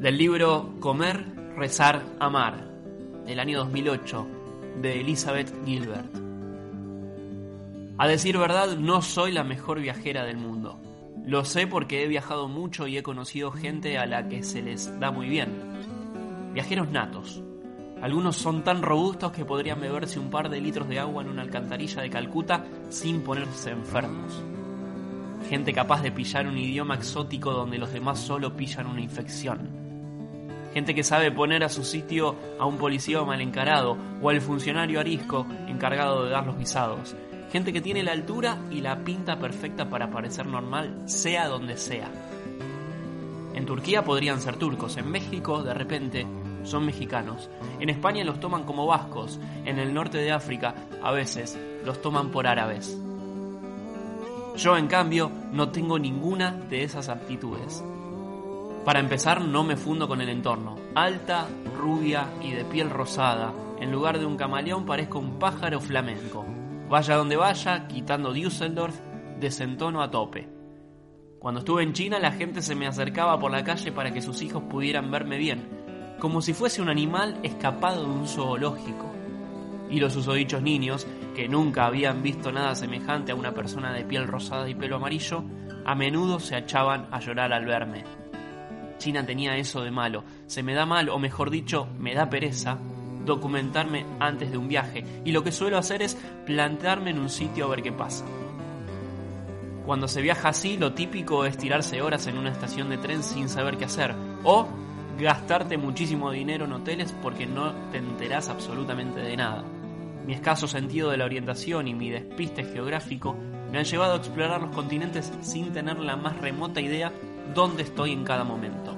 Del libro Comer, Rezar, Amar, del año 2008, de Elizabeth Gilbert. A decir verdad, no soy la mejor viajera del mundo. Lo sé porque he viajado mucho y he conocido gente a la que se les da muy bien. Viajeros natos. Algunos son tan robustos que podrían beberse un par de litros de agua en una alcantarilla de Calcuta sin ponerse enfermos. Gente capaz de pillar un idioma exótico donde los demás solo pillan una infección gente que sabe poner a su sitio a un policía mal encarado o al funcionario arisco encargado de dar los visados. Gente que tiene la altura y la pinta perfecta para parecer normal, sea donde sea. En Turquía podrían ser turcos, en México, de repente, son mexicanos. En España los toman como vascos, en el norte de África, a veces, los toman por árabes. Yo, en cambio, no tengo ninguna de esas aptitudes. Para empezar, no me fundo con el entorno. Alta, rubia y de piel rosada. En lugar de un camaleón parezco un pájaro flamenco. Vaya donde vaya, quitando Düsseldorf, desentono a tope. Cuando estuve en China la gente se me acercaba por la calle para que sus hijos pudieran verme bien, como si fuese un animal escapado de un zoológico. Y los usodichos niños, que nunca habían visto nada semejante a una persona de piel rosada y pelo amarillo, a menudo se echaban a llorar al verme. China tenía eso de malo. Se me da mal, o mejor dicho, me da pereza documentarme antes de un viaje. Y lo que suelo hacer es plantearme en un sitio a ver qué pasa. Cuando se viaja así, lo típico es tirarse horas en una estación de tren sin saber qué hacer. O gastarte muchísimo dinero en hoteles porque no te enterás absolutamente de nada. Mi escaso sentido de la orientación y mi despiste geográfico me han llevado a explorar los continentes sin tener la más remota idea dónde estoy en cada momento.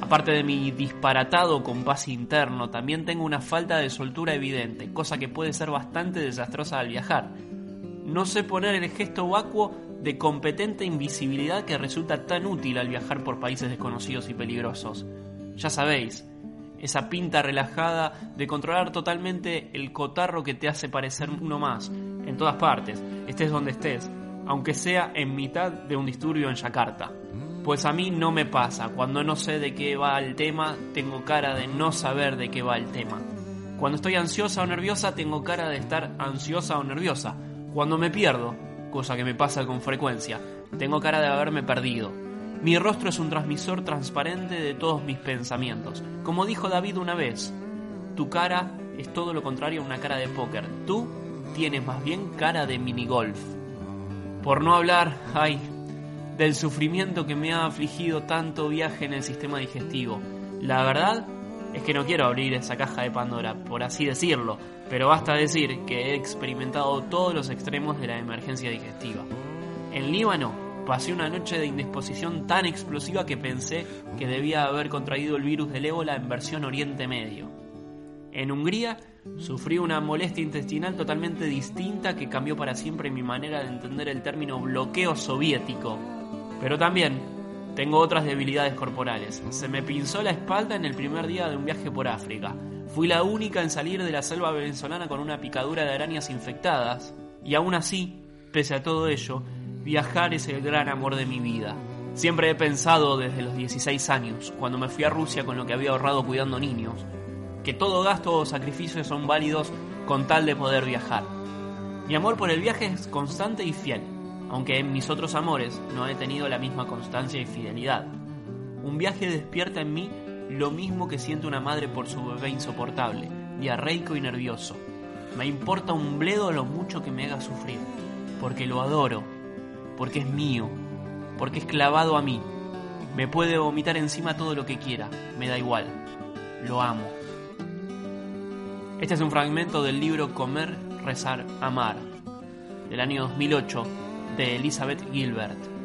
Aparte de mi disparatado compás interno, también tengo una falta de soltura evidente, cosa que puede ser bastante desastrosa al viajar. No sé poner el gesto vacuo de competente invisibilidad que resulta tan útil al viajar por países desconocidos y peligrosos. Ya sabéis, esa pinta relajada de controlar totalmente el cotarro que te hace parecer uno más, en todas partes, estés donde estés, aunque sea en mitad de un disturbio en Yakarta. Pues a mí no me pasa, cuando no sé de qué va el tema, tengo cara de no saber de qué va el tema. Cuando estoy ansiosa o nerviosa, tengo cara de estar ansiosa o nerviosa. Cuando me pierdo, cosa que me pasa con frecuencia, tengo cara de haberme perdido. Mi rostro es un transmisor transparente de todos mis pensamientos. Como dijo David una vez, tu cara es todo lo contrario a una cara de póker. Tú tienes más bien cara de minigolf. Por no hablar, ay, del sufrimiento que me ha afligido tanto viaje en el sistema digestivo. La verdad es que no quiero abrir esa caja de Pandora, por así decirlo, pero basta decir que he experimentado todos los extremos de la emergencia digestiva. En Líbano pasé una noche de indisposición tan explosiva que pensé que debía haber contraído el virus del ébola en versión Oriente Medio. En Hungría Sufrí una molestia intestinal totalmente distinta que cambió para siempre mi manera de entender el término bloqueo soviético. Pero también tengo otras debilidades corporales. Se me pinzó la espalda en el primer día de un viaje por África. Fui la única en salir de la selva venezolana con una picadura de arañas infectadas. Y aún así, pese a todo ello, viajar es el gran amor de mi vida. Siempre he pensado desde los 16 años, cuando me fui a Rusia con lo que había ahorrado cuidando niños, que todo gasto o sacrificio son válidos con tal de poder viajar. Mi amor por el viaje es constante y fiel, aunque en mis otros amores no he tenido la misma constancia y fidelidad. Un viaje despierta en mí lo mismo que siente una madre por su bebé insoportable, diarreico y nervioso. Me importa un bledo lo mucho que me haga sufrir, porque lo adoro, porque es mío, porque es clavado a mí. Me puede vomitar encima todo lo que quiera, me da igual. Lo amo. Este es un fragmento del libro Comer, Rezar, Amar, del año 2008, de Elizabeth Gilbert.